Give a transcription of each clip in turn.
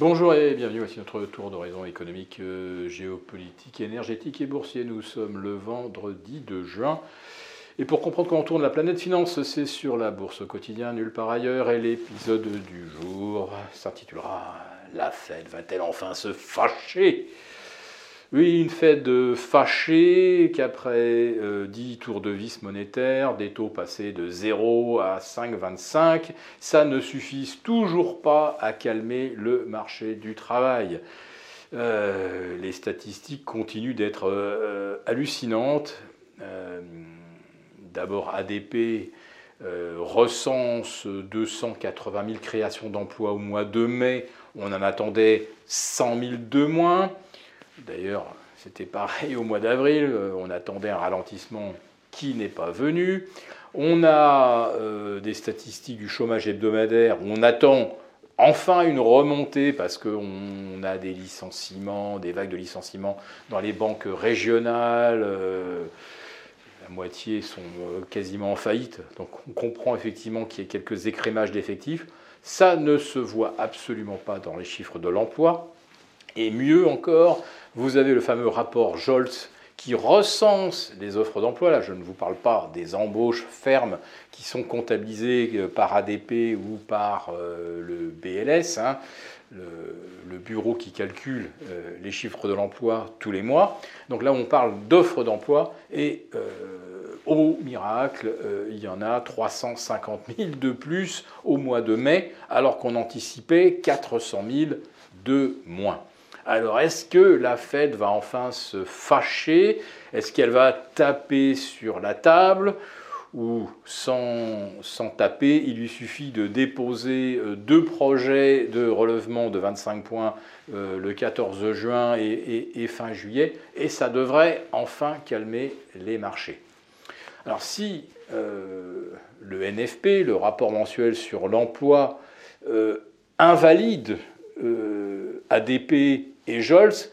Bonjour et bienvenue, voici notre tour d'horizon économique, euh, géopolitique, énergétique et boursier. Nous sommes le vendredi de juin. Et pour comprendre comment tourne la planète finance, c'est sur la bourse au quotidien, nulle part ailleurs. Et l'épisode du jour s'intitulera La Fed va-t-elle enfin se fâcher? Oui, une Fed fâchée qu'après 10 euh, tours de vis monétaires, des taux passés de 0 à 5,25, ça ne suffit toujours pas à calmer le marché du travail. Euh, les statistiques continuent d'être euh, hallucinantes. D'abord, ADP recense 280 000 créations d'emplois au mois de mai. On en attendait 100 000 de moins. D'ailleurs, c'était pareil au mois d'avril, euh, on attendait un ralentissement qui n'est pas venu. On a euh, des statistiques du chômage hebdomadaire, on attend enfin une remontée parce qu'on a des licenciements, des vagues de licenciements dans les banques régionales. Euh, la moitié sont quasiment en faillite, donc on comprend effectivement qu'il y a quelques écrémages d'effectifs. Ça ne se voit absolument pas dans les chiffres de l'emploi. Et mieux encore, vous avez le fameux rapport Joltz qui recense les offres d'emploi. Là, je ne vous parle pas des embauches fermes qui sont comptabilisées euh, par ADP ou par euh, le BLS, hein, le, bureau qui calcule euh, les chiffres de l'emploi tous les mois. Donc là, on parle d'offres d'emploi et au miracle, il y en a 350 000 de plus au mois de mai, alors qu'on anticipait 400 000 de moins. Alors, est-ce que la Fed va enfin se fâcher? Est-ce qu'elle va taper sur la table? Ou sans, taper, il lui suffit de déposer euh, deux projets de relèvement de 25 points euh, le 14 juin et, fin juillet, et ça devrait enfin calmer les marchés. Alors si euh, le NFP, le rapport mensuel sur l'emploi, invalide ADP et Jolz,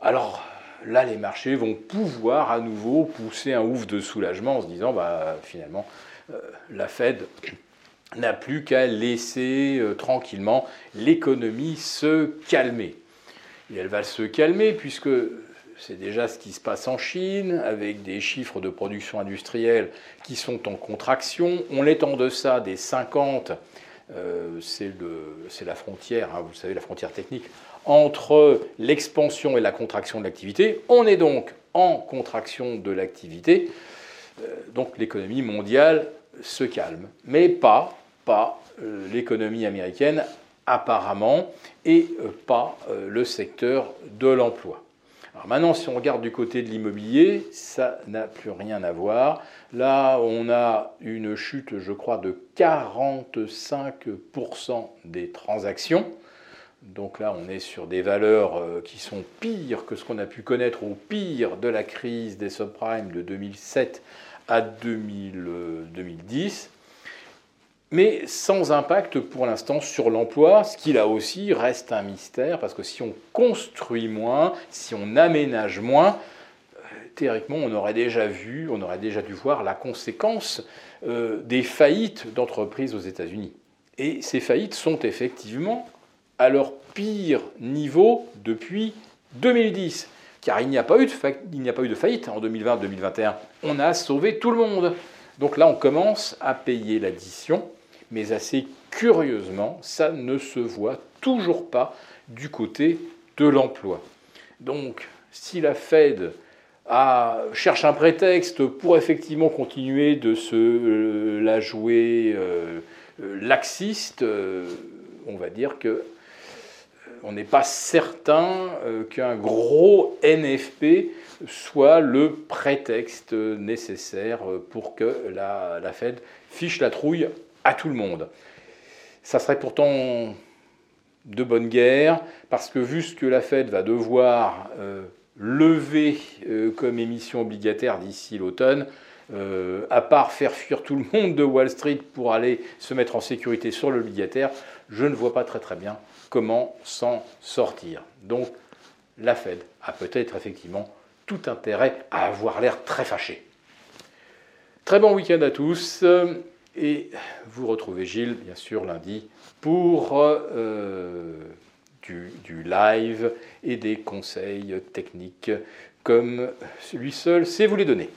alors là, les marchés vont pouvoir à nouveau pousser un ouf de soulagement en se disant, bah, finalement, euh, la Fed n'a plus qu'à laisser euh, tranquillement l'économie se calmer. Et elle va se calmer puisque c'est déjà ce qui se passe en Chine, avec des chiffres de production industrielle qui sont en contraction. On est en deçà des 50, euh, c'est la frontière, hein, vous savez, la frontière technique entre l'expansion et la contraction de l'activité. On est donc en contraction de l'activité, euh, donc l'économie mondiale se calme, mais pas, euh, l'économie américaine apparemment et euh, pas le secteur de l'emploi. Maintenant, si on regarde du côté de l'immobilier, ça n'a plus rien à voir. Là, on a une chute, je crois, de 45% des transactions. Donc là, on est sur des valeurs euh, qui sont pires que ce qu'on a pu connaître au pire de la crise des subprimes de 2007 à 2010, mais sans impact pour l'instant sur l'emploi, ce qui là aussi reste un mystère, parce que si on construit moins, si on aménage moins, euh, théoriquement, on aurait déjà vu, on aurait déjà dû voir la conséquence euh, des faillites d'entreprises aux États-Unis. Et ces faillites sont effectivement à leur pire niveau depuis 2010. Car il n'y a pas eu de, il n'y a pas eu de faillite en 2020-2021. On a sauvé tout le monde. Donc là, on commence à payer l'addition, mais assez curieusement, ça ne se voit toujours pas du côté de l'emploi. Donc, si la Fed a, cherche un prétexte pour effectivement continuer de se euh, la jouer euh, euh, laxiste, on va dire que on n'est pas certain euh, qu'un gros NFP soit le prétexte nécessaire pour que la, Fed fiche la trouille à tout le monde. Ça serait pourtant de bonne guerre, parce que vu ce que la Fed va devoir euh, lever euh, comme émission obligataire d'ici l'automne, à part faire fuir tout le monde de Wall Street pour aller se mettre en sécurité sur l'obligataire, je ne vois pas très très bien comment s'en sortir. Donc la Fed a peut-être effectivement tout intérêt à avoir l'air très fâché. Très bon week-end à tous et vous retrouvez Gilles bien sûr lundi pour euh, du, du live et des conseils techniques comme lui seul sait vous les donner.